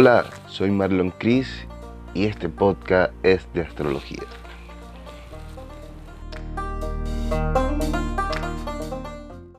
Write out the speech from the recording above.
Hola, soy Marlon Cris y este podcast es de astrología.